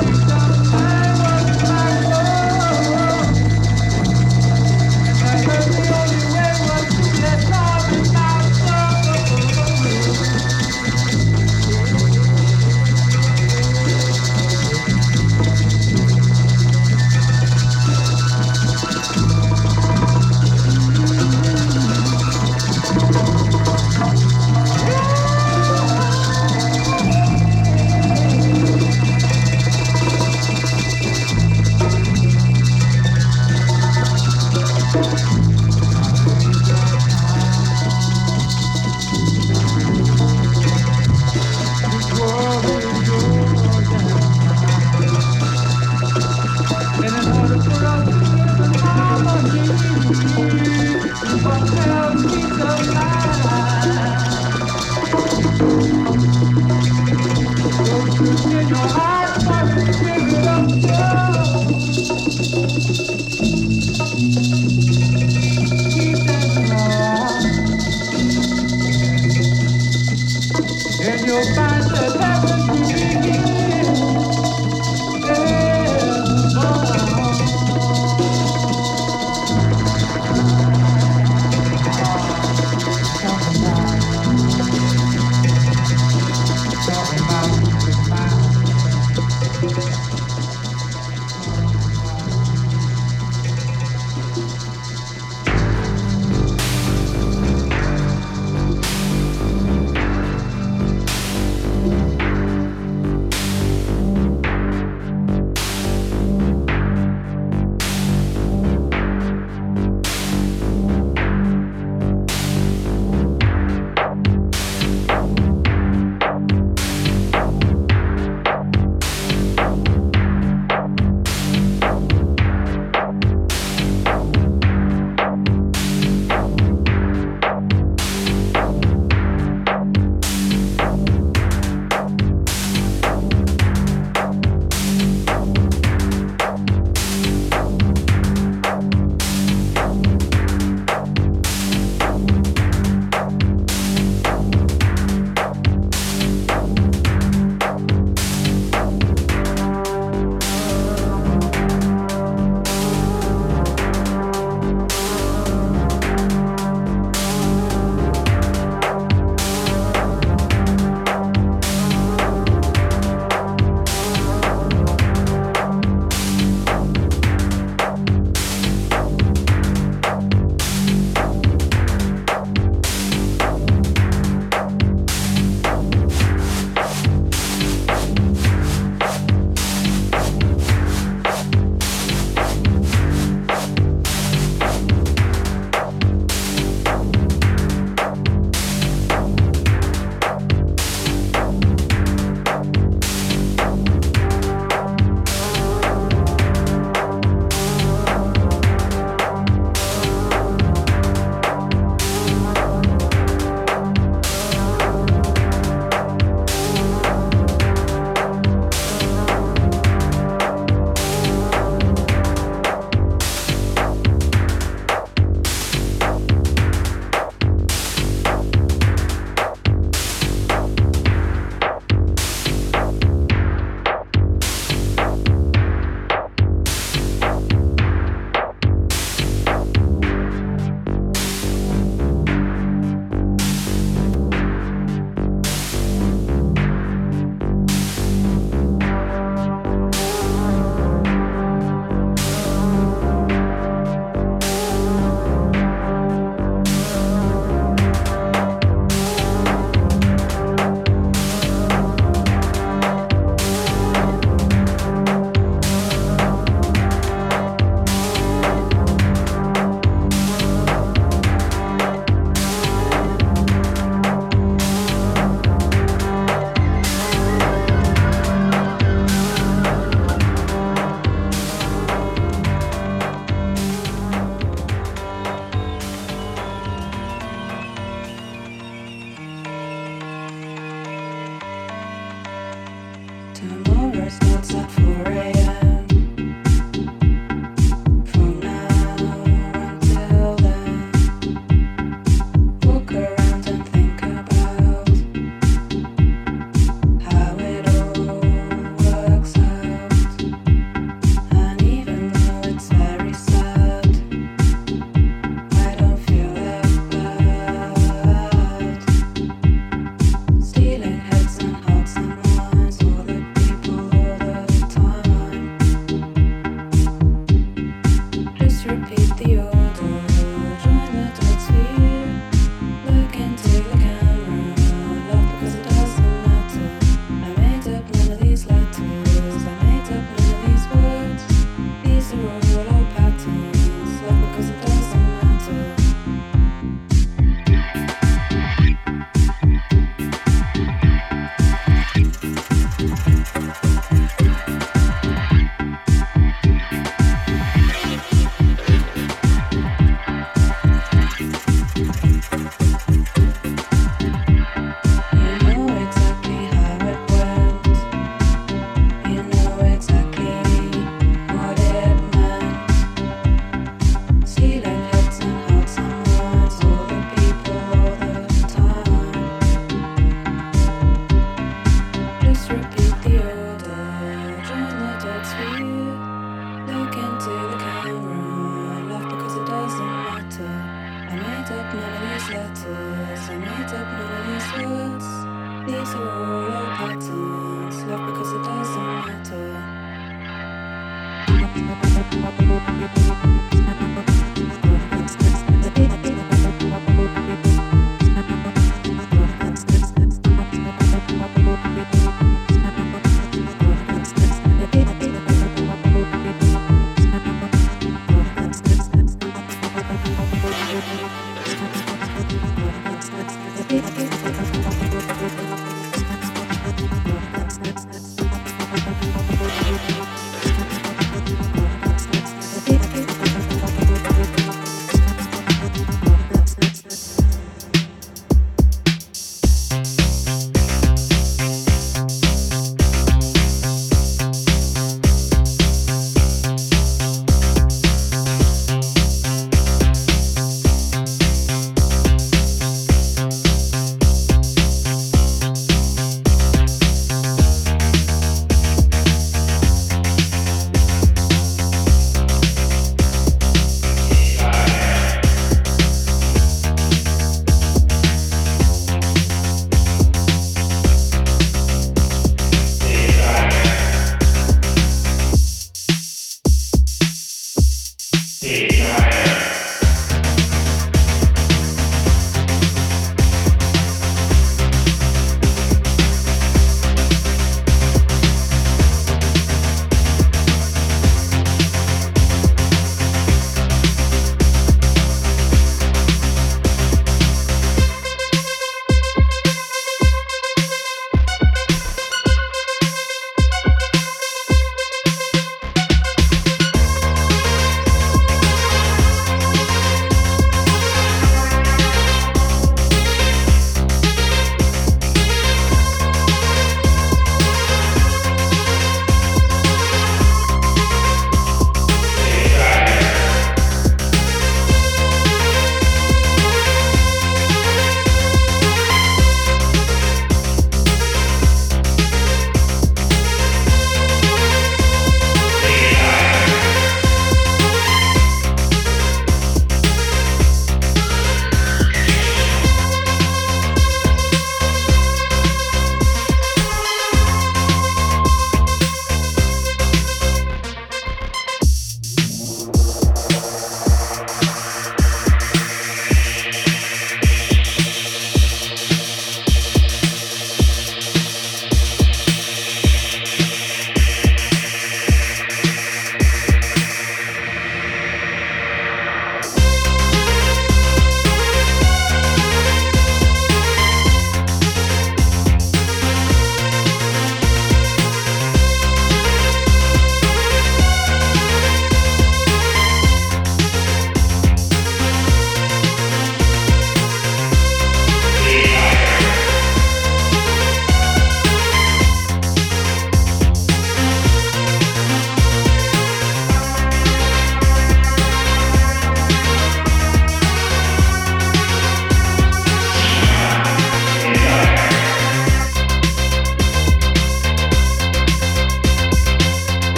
Thank you.